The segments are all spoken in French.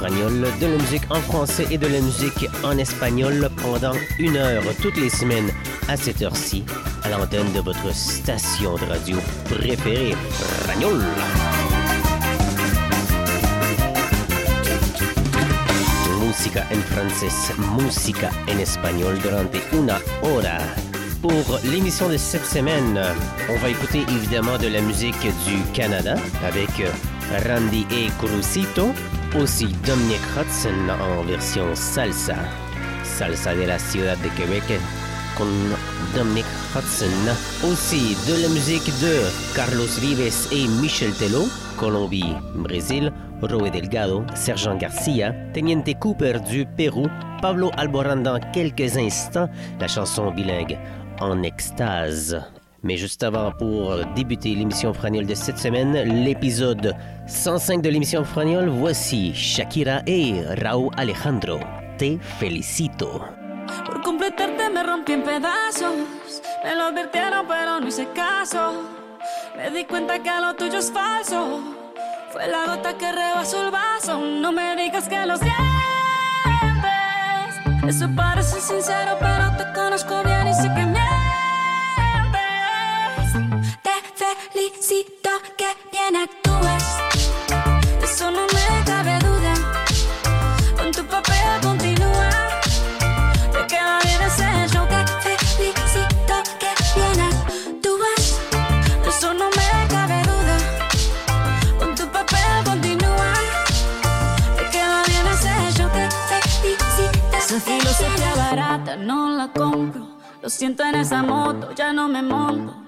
De la musique en français et de la musique en espagnol pendant une heure toutes les semaines à cette heure-ci à l'antenne de votre station de radio préférée, Fragnol. Música en francés, música en espagnol durante una hora. Pour l'émission de cette semaine, on va écouter évidemment de la musique du Canada avec Randy et Crucito, aussi Dominic Hudson en version salsa. Salsa de la Ciudad de Québec con Dominic Hudson. Aussi de la musique de Carlos Vives et Michel Tello, Colombie, Brésil, Roe Delgado, Sergent Garcia, Teniente Cooper du Pérou, Pablo Alboran dans quelques instants, la chanson bilingue en extase. Mais juste avant, pour débuter l'émission Fragnol de cette semaine, l'épisode 105 de l'émission Fragnol, voici Shakira et Raúl Alejandro. Te felicito. Por completarte me rompí en pedazos. Me lo advirtieron, pero no hice caso. Me di cuenta que lo tuyo es falso. Fue la gota que rebasó el vaso. No me digas que lo sientes. Eso parece sincero, pero te conozco bien y sé que mientes. Felicito que bien actúas. Eso no me cabe duda. Con tu papel continúa. Te queda bien ese show Te felicito que bien actúas Eso no me cabe duda Con tu papel continúa Te queda bien ese show Te felicito Esa filosofía barata no la compro Lo siento en esa moto, ya no me monto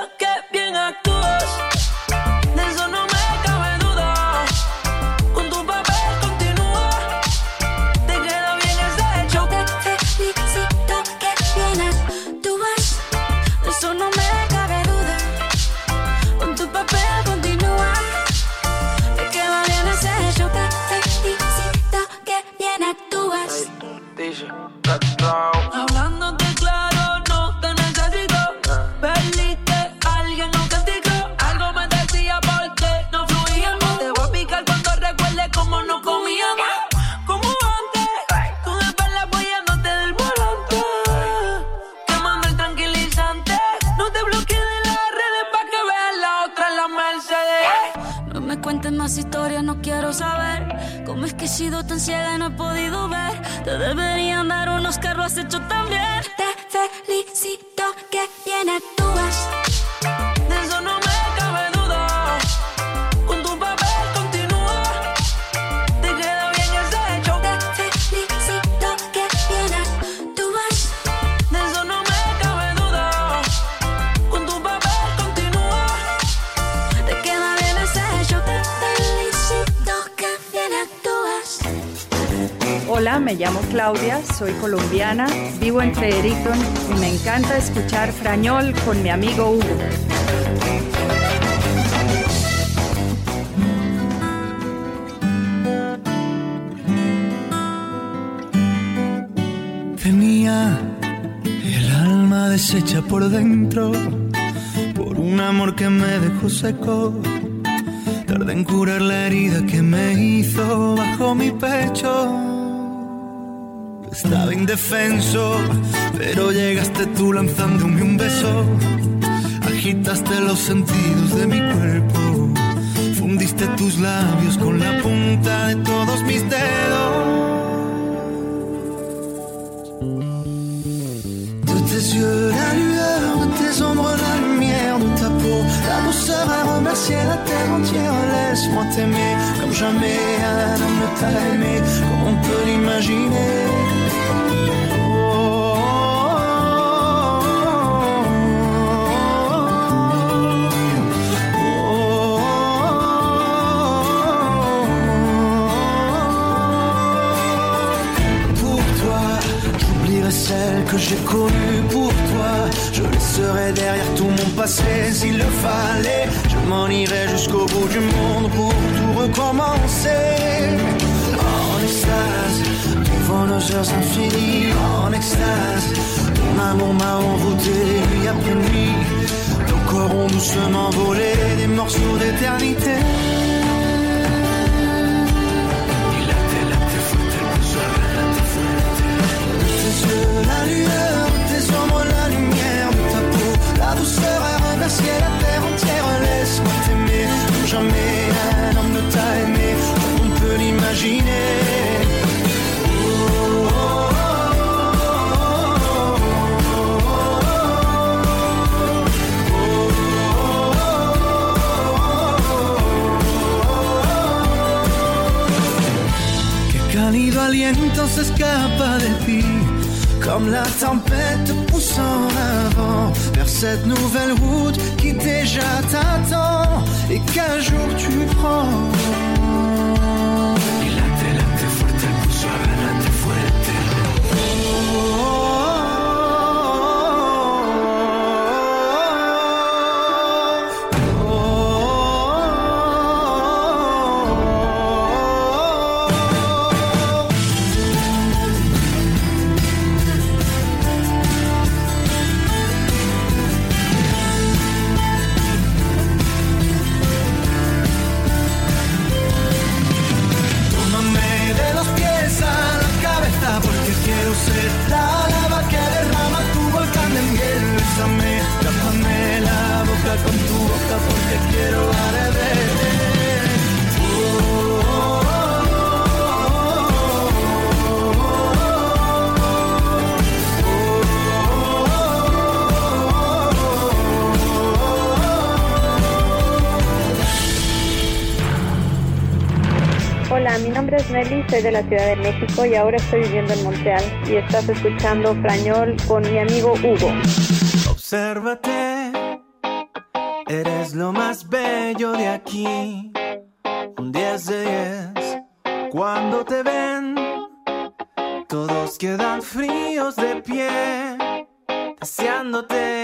Claudia, soy colombiana, vivo en Fredericton y me encanta escuchar Frañol con mi amigo Hugo. tenía el alma deshecha por dentro por un amor que me dejó seco. Tardé en curar la herida que me hizo bajo mi pecho. Estaba indefenso, pero llegaste tú lanzándome un beso. Agitaste los sentidos de mi cuerpo. Fundiste tus labios con la punta de todos mis dedos. De tes yeux, la lueur, de tes ombres, la lumière de ta peau, la douceur à remercier la terre entière. Laisse-moi t'aimer comme jamais homme ne t'a aimé, comme on peut l'imaginer. Je m'en irai jusqu'au bout du monde pour tout recommencer. En extase, devant nos heures infinies. En extase, ton amour m'a envoûté nuit après nuit. Nos corps ont doucement volé des morceaux d'éternité. Un homme on peut l'imaginer. De comme la tempête pousse en avant vers cette nouvelle route déjà t'attend et qu'un jour tu prends. Soy de la Ciudad de México y ahora estoy viviendo en Montreal y estás escuchando Frañol con mi amigo Hugo. Obsérvate, eres lo más bello de aquí. Un 10 de 10, cuando te ven, todos quedan fríos de pie, deseándote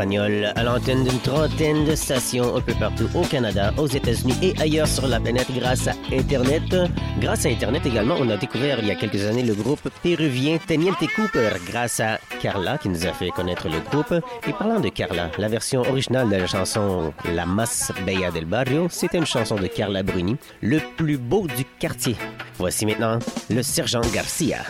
À l'antenne d'une trentaine de stations un peu partout au Canada, aux États-Unis et ailleurs sur la planète grâce à Internet. Grâce à Internet également, on a découvert il y a quelques années le groupe péruvien Teniente Cooper grâce à Carla qui nous a fait connaître le groupe. Et parlant de Carla, la version originale de la chanson La Mas Bella del Barrio, c'était une chanson de Carla Bruni, le plus beau du quartier. Voici maintenant le sergent Garcia.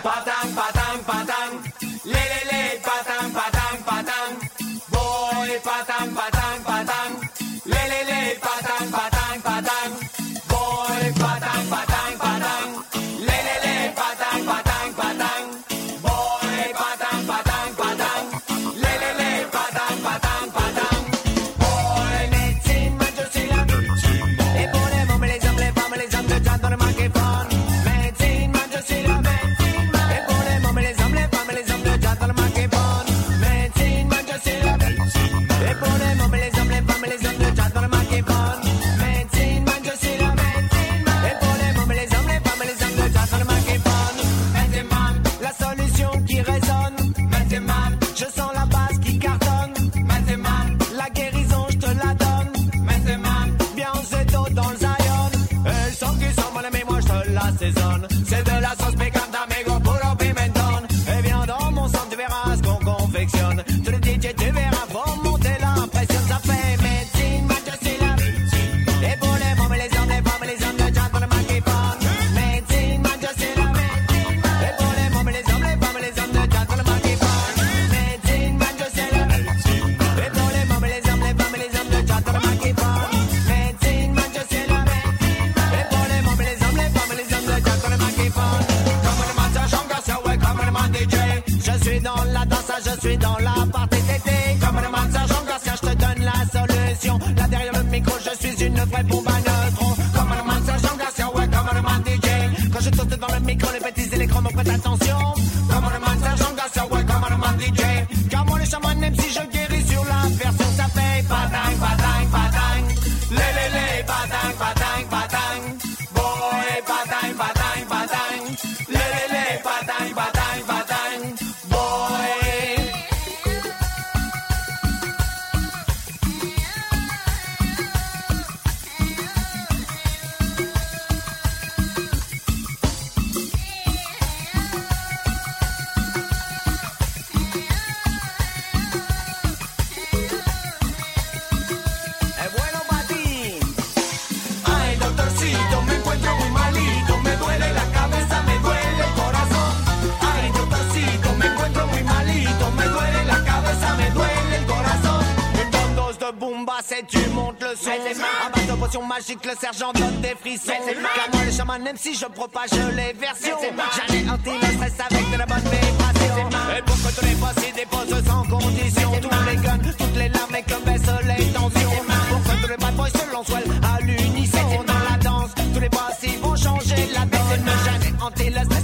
magique, le sergent donne des frissons. Car le chaman, même si je propage les versions, j'allais hanter le stress avec de la bonne vibration. Et pour que tous les boss y déposent sans condition, tous les guns, toutes les larmes et que baissent les tensions. Pour que tous les bad boys se lancent à l'unisson dans la danse, tous les boss vont changer la donne. J'allais hanter le stress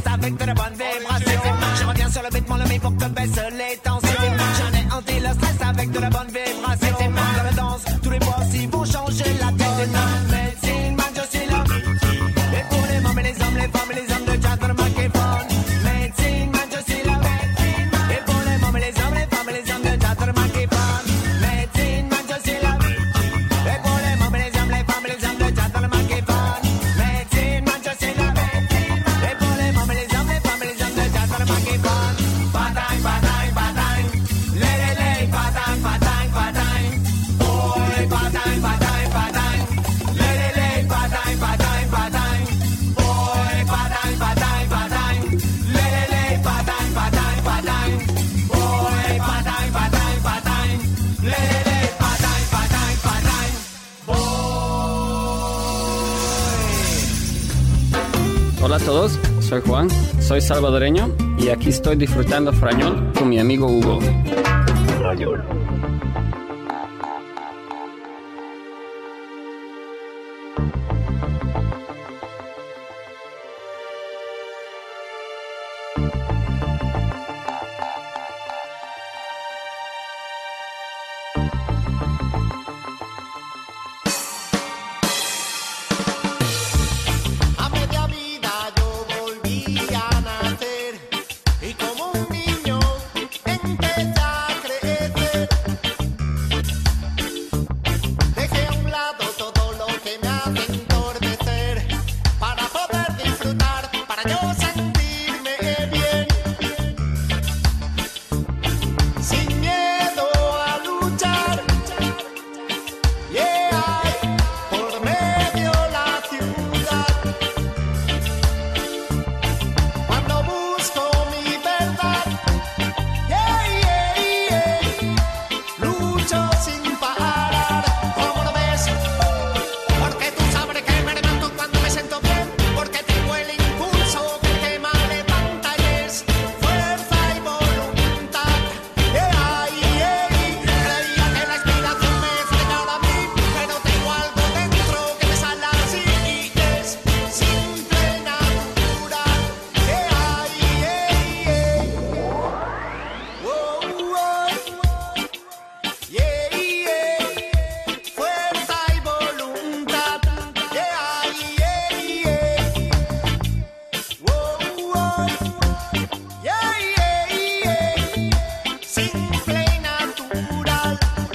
soy salvadoreño y aquí estoy disfrutando frañón con mi amigo Hugo. Nacional.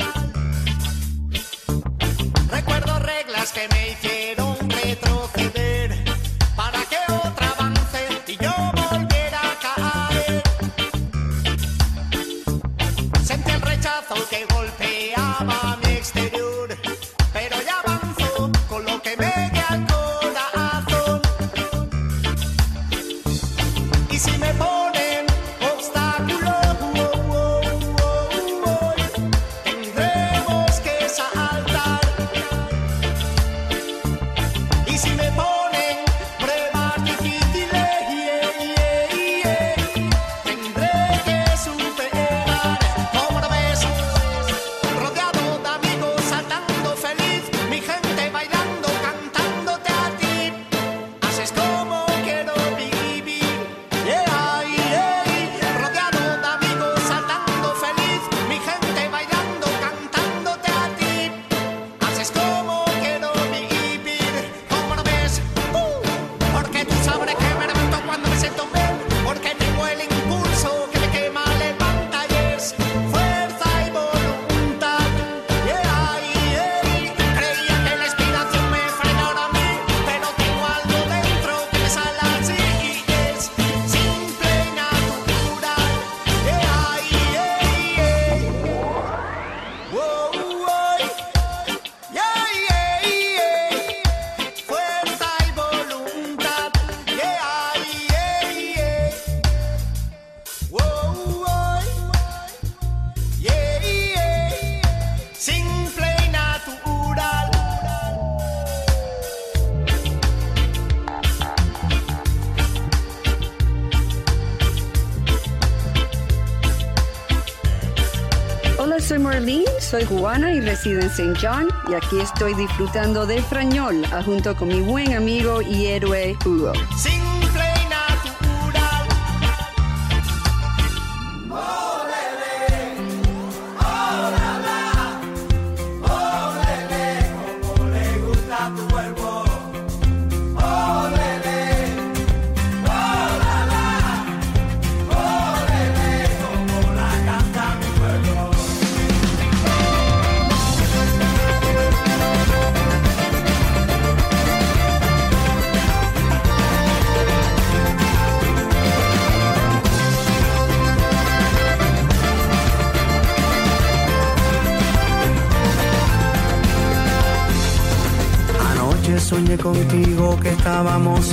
soy Marlene, soy cubana y resido en St. John y aquí estoy disfrutando de Frañol ah, junto con mi buen amigo y héroe Hugo.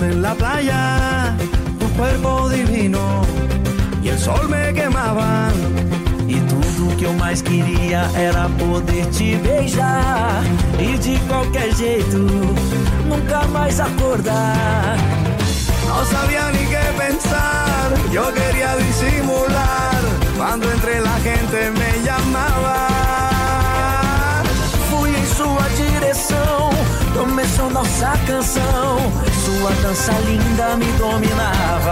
en la playa. Sua dança linda me dominava.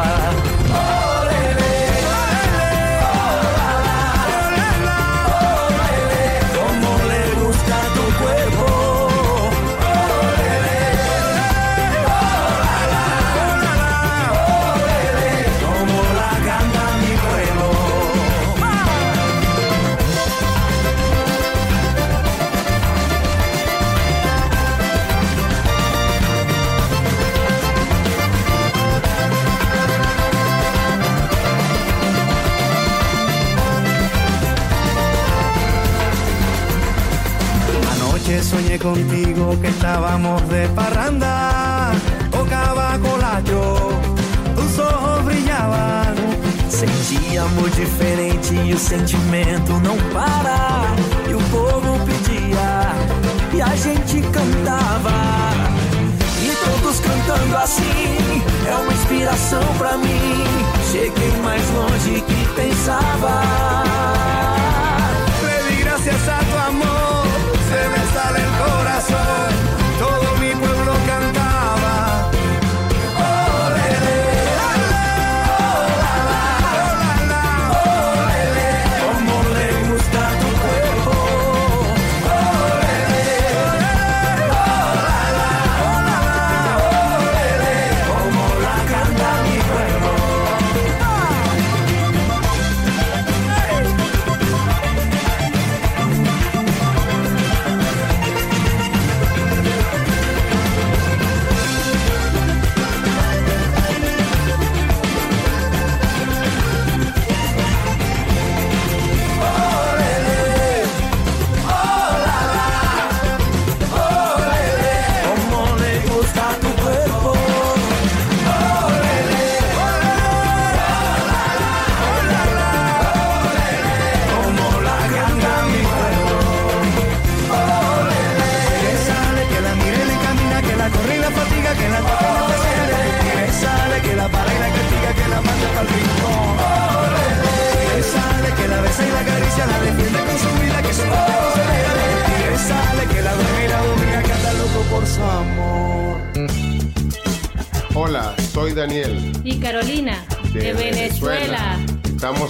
something to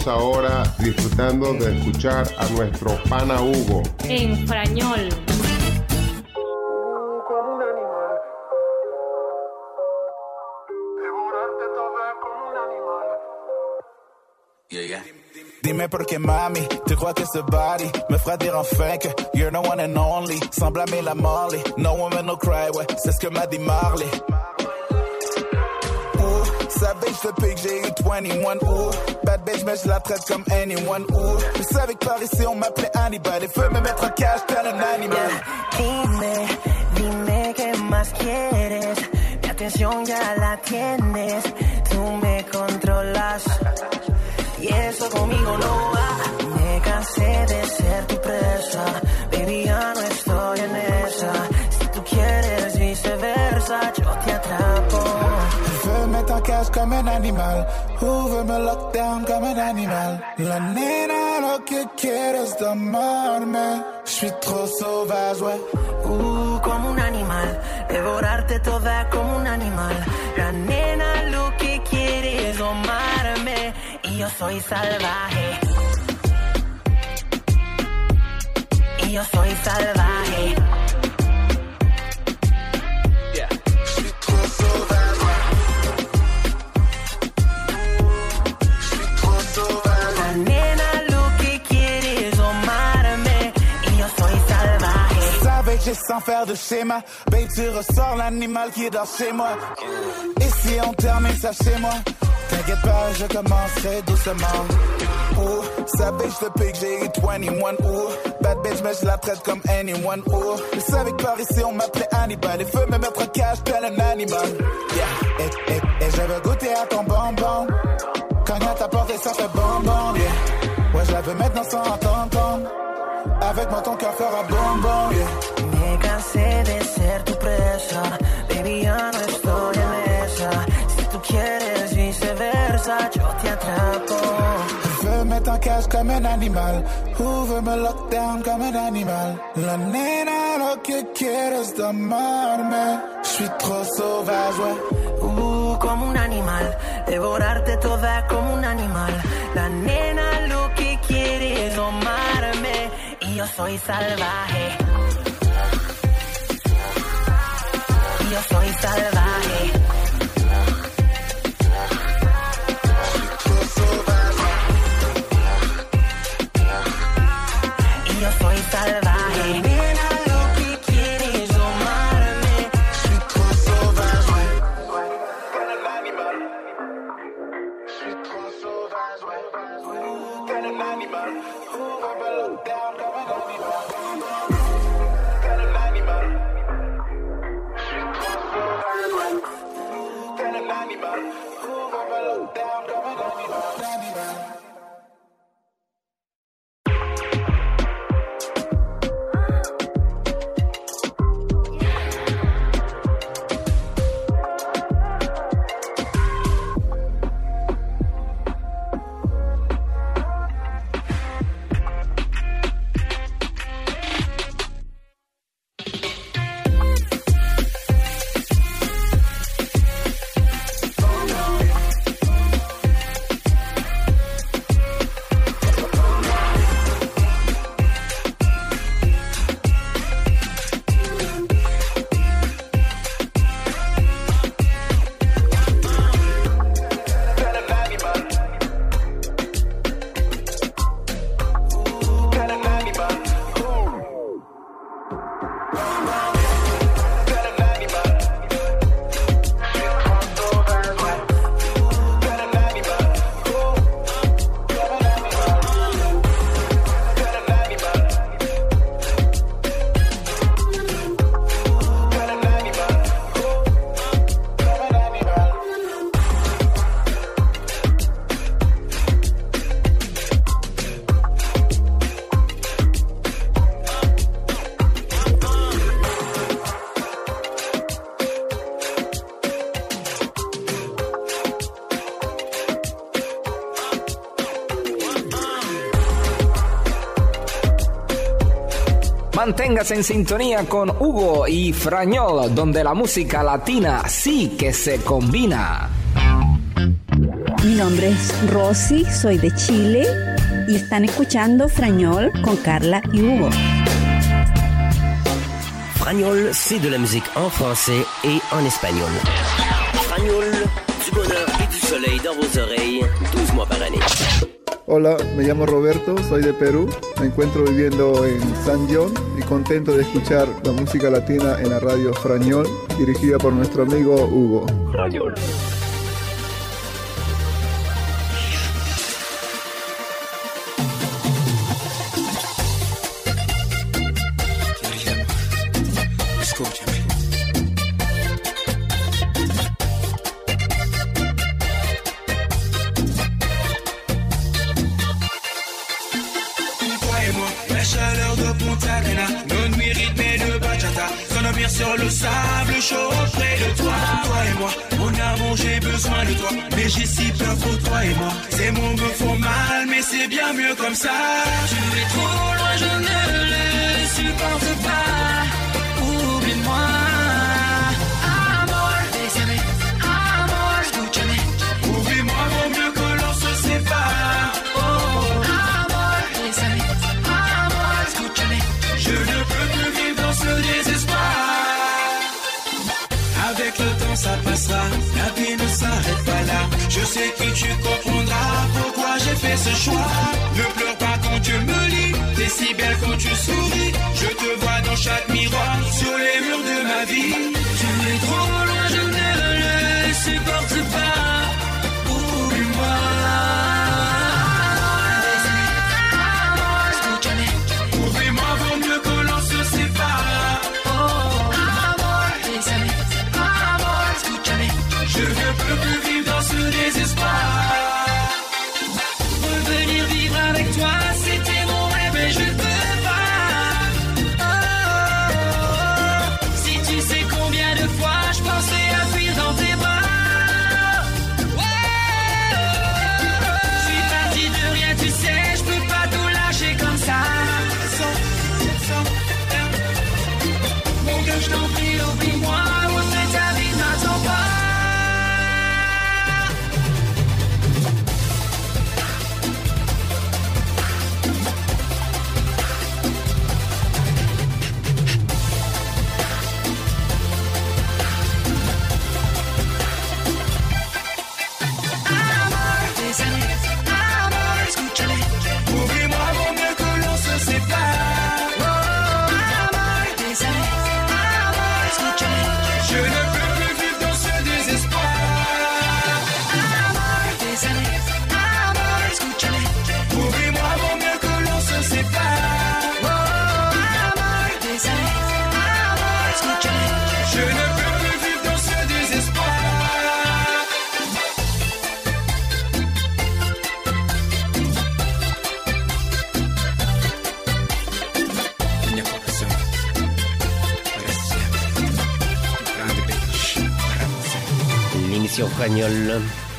ahora disfrutando de escuchar a nuestro pana Hugo. En frañol. Dime por qué mami, tu crois que ce body. Me fera dire enfin que you're the one and only, sans blâmer la Molly, no woman no cry, ouais, c'est ce que m'a dit Marley. Savage, le pays que j'ai eu, 21, ouh. Bad bitch, mais je la traite comme anyone, ouh. Je savais que par ici, on m'appelait Hannibal. Les feux me mettre en cage, tel un animal. Dime, dime, que más quieres? Mi atención ya la tienes. Tú me controlas. Y eso conmigo no va. Me cansé de ser tu animal. Hoover me lockdown comme un animal. La nena lo que quiere es domarme. J'suis trop sauvage, ouais. Uh, como un animal. Devorarte toda como un animal. La nena lo que quiere es domarme. Y yo soy salvaje. Y yo soy salvaje. Et sans faire de schéma. Babe, tu ressors l'animal qui dans chez moi. Et si on termine ça chez moi? T'inquiète pas, je commencerai doucement. Oh, savage depuis que j'ai eu 21. Oh, bad bitch, mais je la traite comme anyone. Oh, je savais que par ici on m'appelait Hannibal. Les feux me mettre cage tel un animal. Yeah, et, et, et je veux goûter à ton bonbon. Quand à ta porte et ça fait bonbon. Yeah, ouais, je la veux maintenant sans entendre. Avec moi ton cœur fera bonbon. Me cansé de ser tu presa, baby ya no estoy en esa. Si tú quieres viceversa, yo te atrapo. Veux mettre en cage comme un animal. Ouvre me lockdown comme un animal. La nena lo que quieres tomarme. Je suis trop sauvage, ouais. Uh, como un animal, devorarte toda como un animal. La nena lo que quiere es domarme y yo soy salvaje. Yo soy salvaje. Manténgase en sintonía con Hugo y Frañol, donde la música latina sí que se combina. Mi nombre es Rosy, soy de Chile y están escuchando Frañol con Carla y Hugo. Fragnol, c'est de la musique en français et en espagnol. Fragnol, du bonheur et du soleil dans vos oreilles, 12 mois par année. Hola, me llamo Roberto, soy de Perú, me encuentro viviendo en San John y contento de escuchar la música latina en la radio Frañol, dirigida por nuestro amigo Hugo. Fragnol. ce choix. Ne pleure pas quand Dieu me lit, t'es si belle quand tu souris. Je te vois dans chaque miroir, sur les murs de ma vie.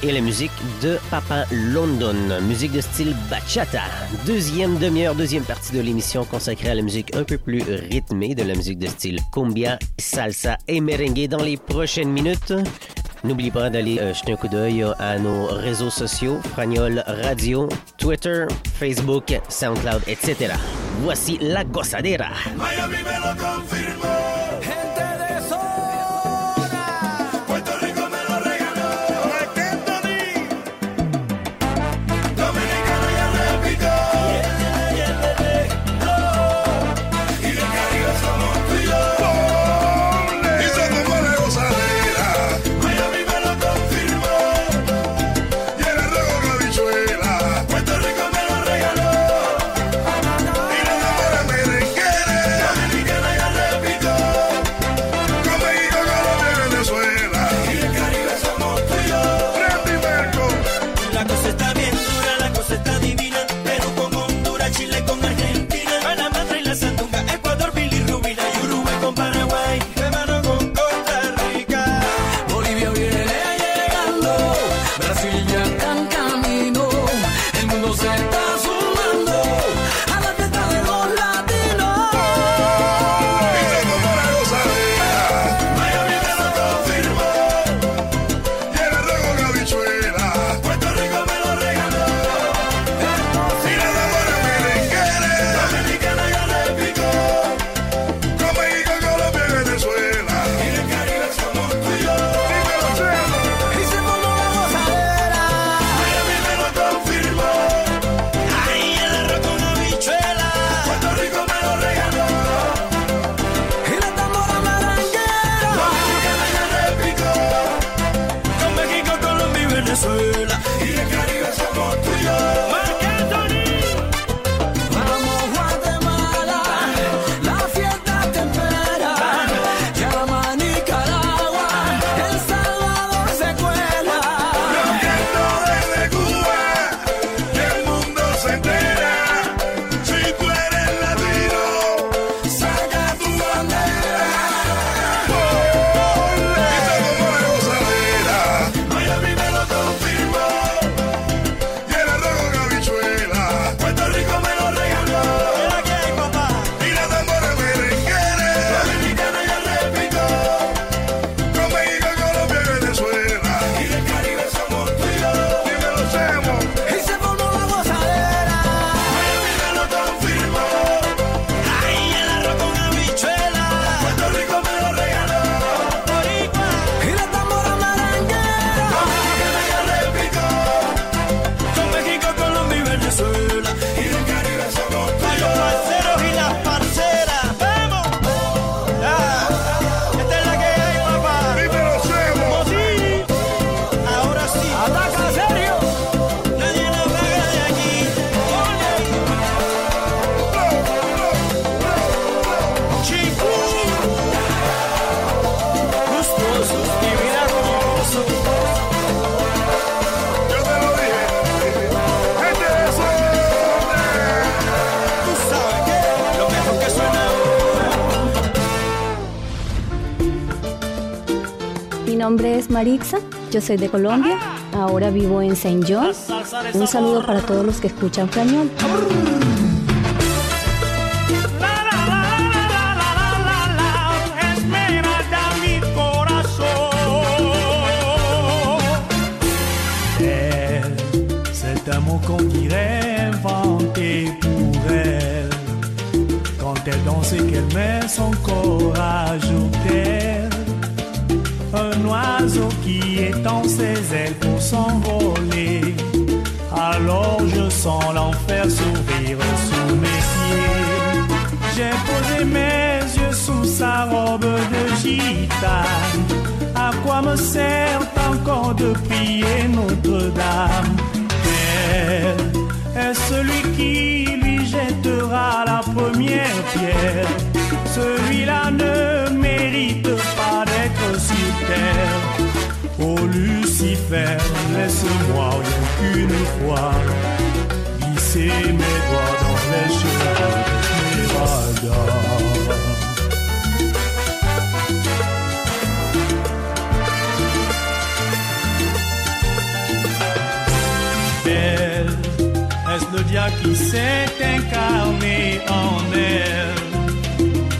Et la musique de Papa London, musique de style bachata. Deuxième demi-heure, deuxième partie de l'émission consacrée à la musique un peu plus rythmée, de la musique de style cumbia, salsa et merengue dans les prochaines minutes. N'oubliez pas d'aller euh, jeter un coup d'œil à nos réseaux sociaux, Fragnol Radio, Twitter, Facebook, SoundCloud, etc. Voici la gossadera. Maritza, yo soy de Colombia, ahora vivo en Saint John. Un saludo para todos los que escuchan d'elle. Un oiseau qui étend ses ailes pour s'envoler. Alors je sens l'enfer s'ouvrir sous mes pieds. J'ai posé mes yeux sous sa robe de gitane. À quoi me sert encore de prier Notre-Dame? Elle est celui qui lui jettera la première pierre? Celui-là ne Lucifer, laisse-moi rien qu'une fois glisser mes doigts dans les cheveux d'Esmeralda. Belle, est-ce le diable qui s'est incarné en elle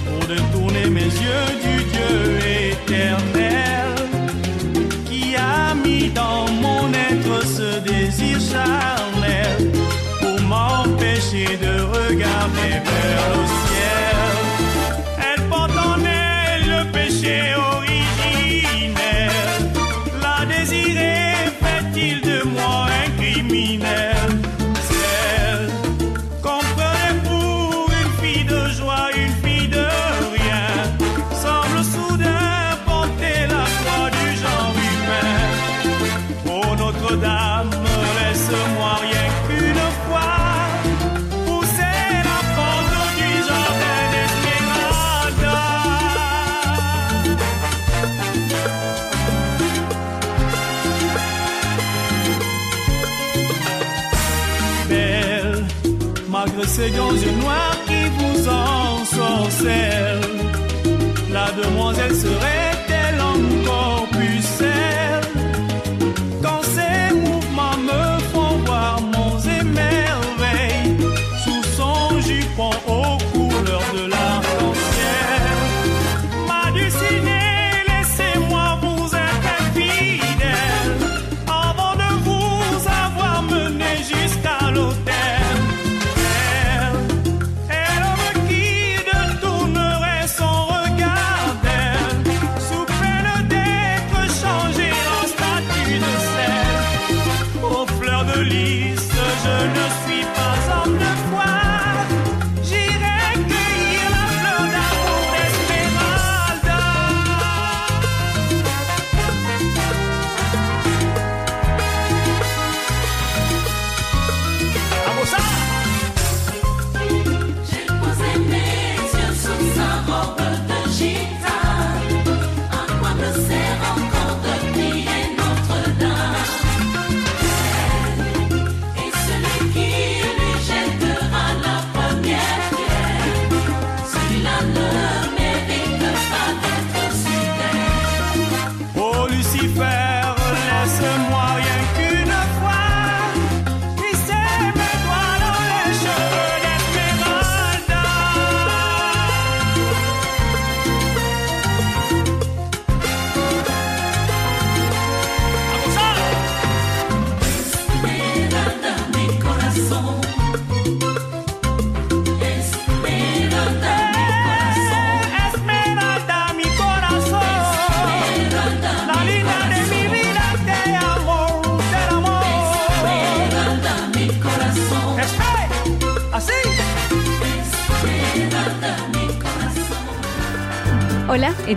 pour détourner mes yeux du Dieu éternel? Être ce désir charnel pour m'empêcher de regarder malgré ces grands yeux noirs qui vous ensorcellent, la demoiselle serait-elle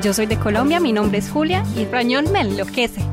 yo soy de Colombia, mi nombre es Julia y Frañol me enloquece.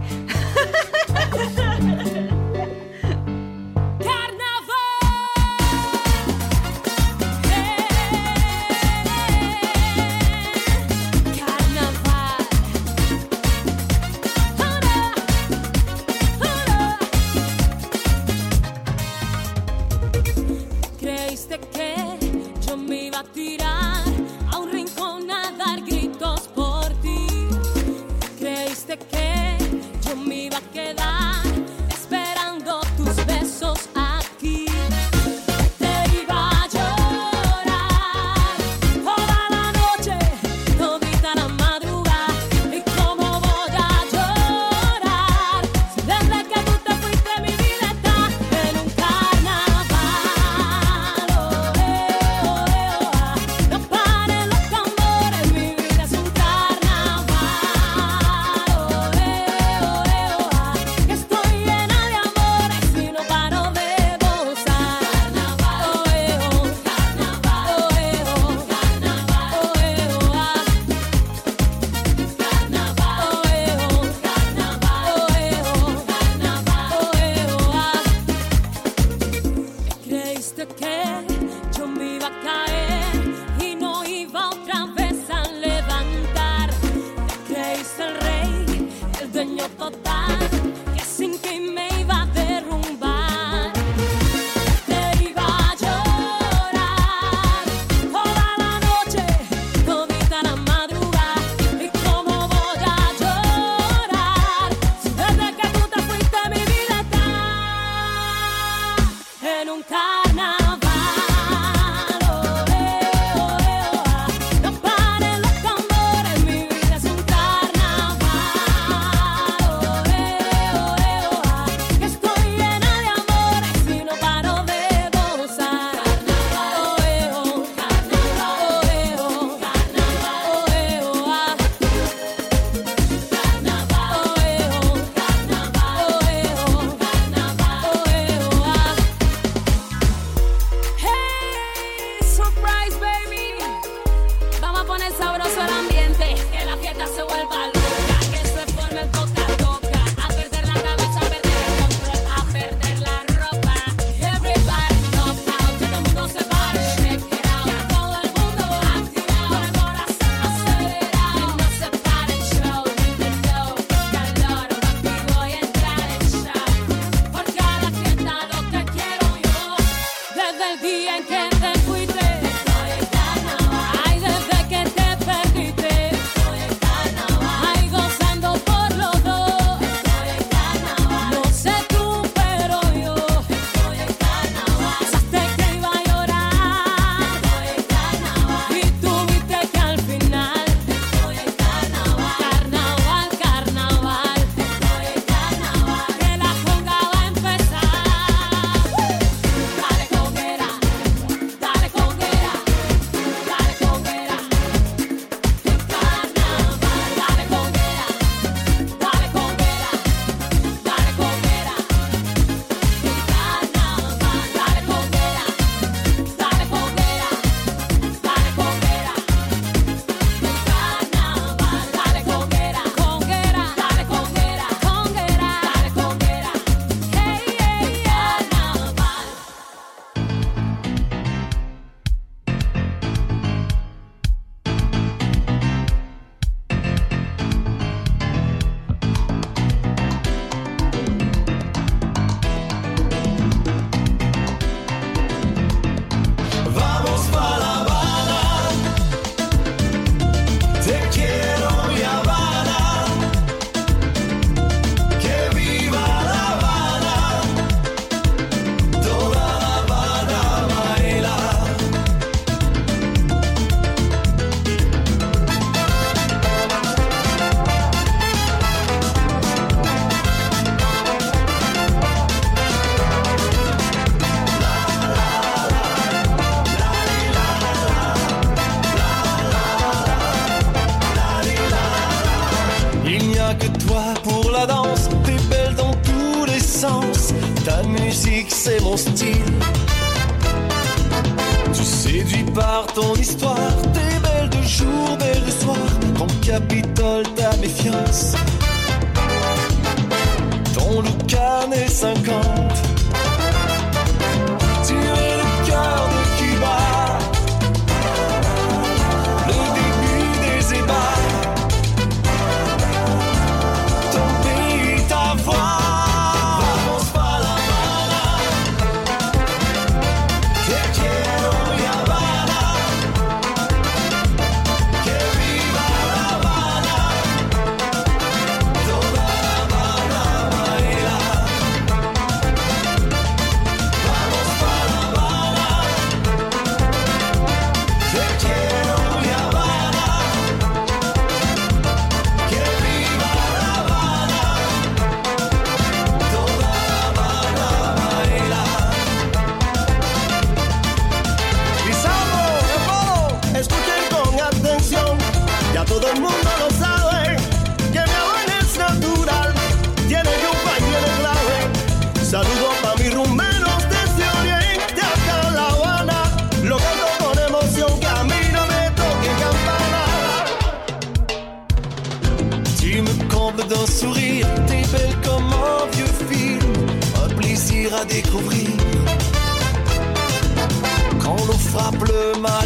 Tu séduis par ton histoire, t'es belle de jour, belle de soir. Ton capitole, ta méfiance.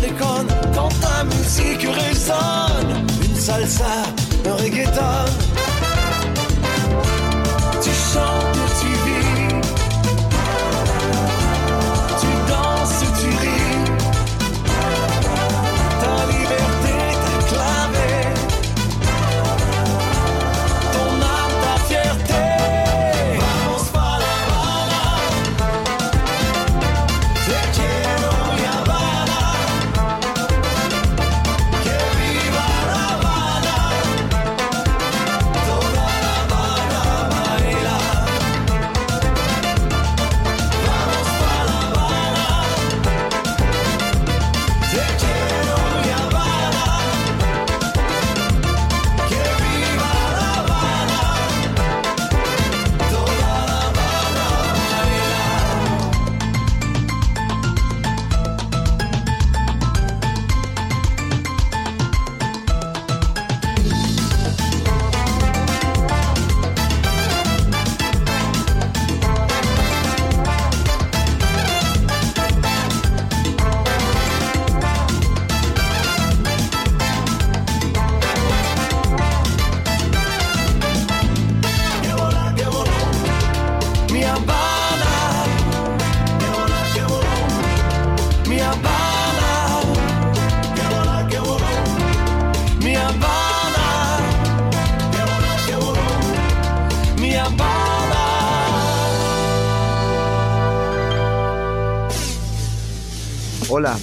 déconne quand ta musique résonne. Une salsa, un reggaeton. Tu chantes.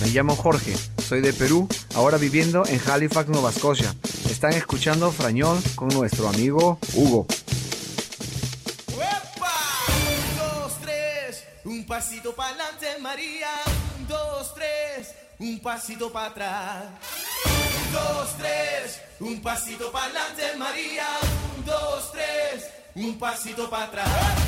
Me llamo Jorge, soy de Perú, ahora viviendo en Halifax, Nueva Escocia. Están escuchando Frañón con nuestro amigo Hugo. Un pasito para adelante, María. Un, dos, tres. Un pasito para atrás. Un, dos, tres. Un pasito para adelante, María. Un, dos, tres. Un pasito para atrás.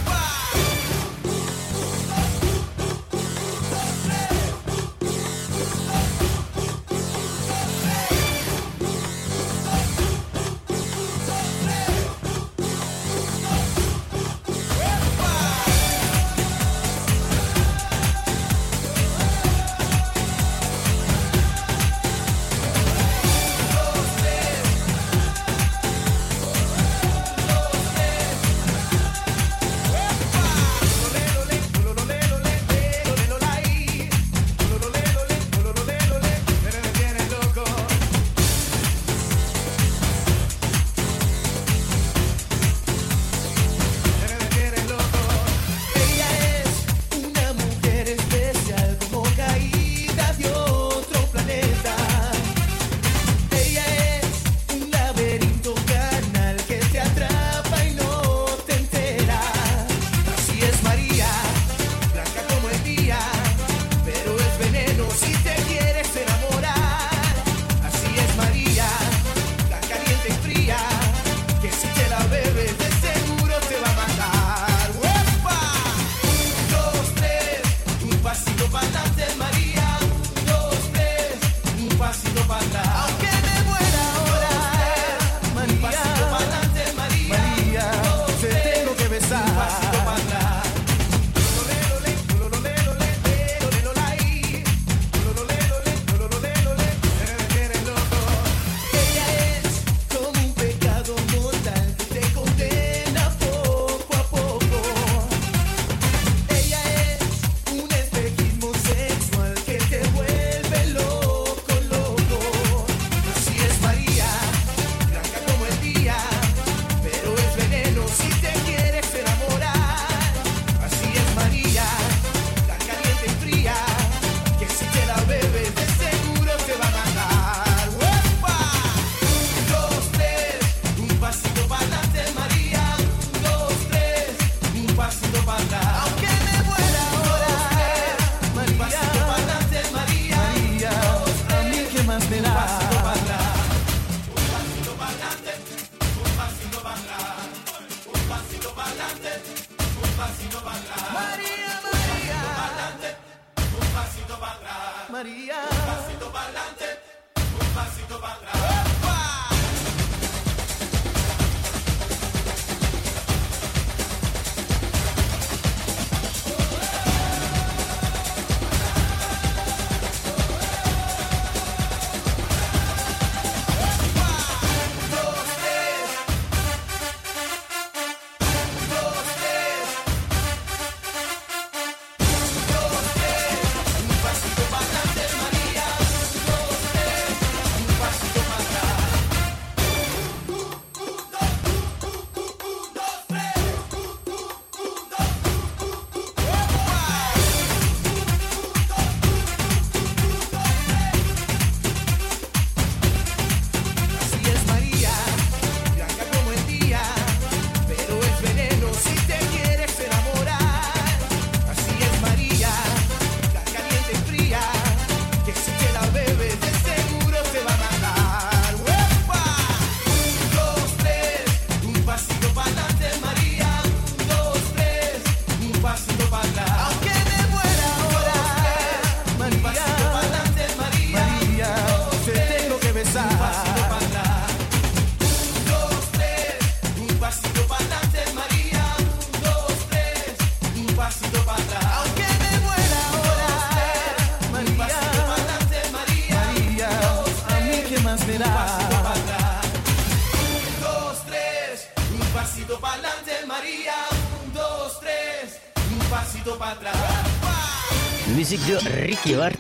À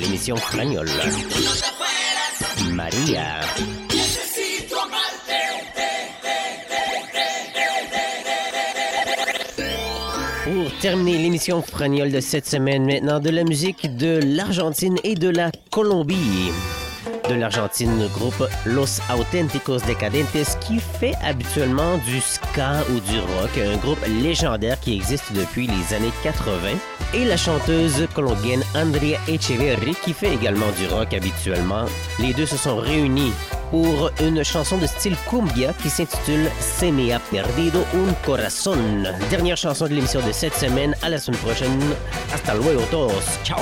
l'émission Flagnol. Maria. Pour terminer l'émission Fragnol de cette semaine, maintenant de la musique de l'Argentine et de la Colombie. De l'Argentine, le groupe Los Auténticos Decadentes qui fait habituellement du ska ou du rock, un groupe légendaire qui existe depuis les années 80 et la chanteuse colombienne Andrea Echeverri qui fait également du rock habituellement. Les deux se sont réunis pour une chanson de style cumbia qui s'intitule Se me ha perdido un corazón. Dernière chanson de l'émission de cette semaine. À la semaine prochaine. Hasta luego todos. Ciao!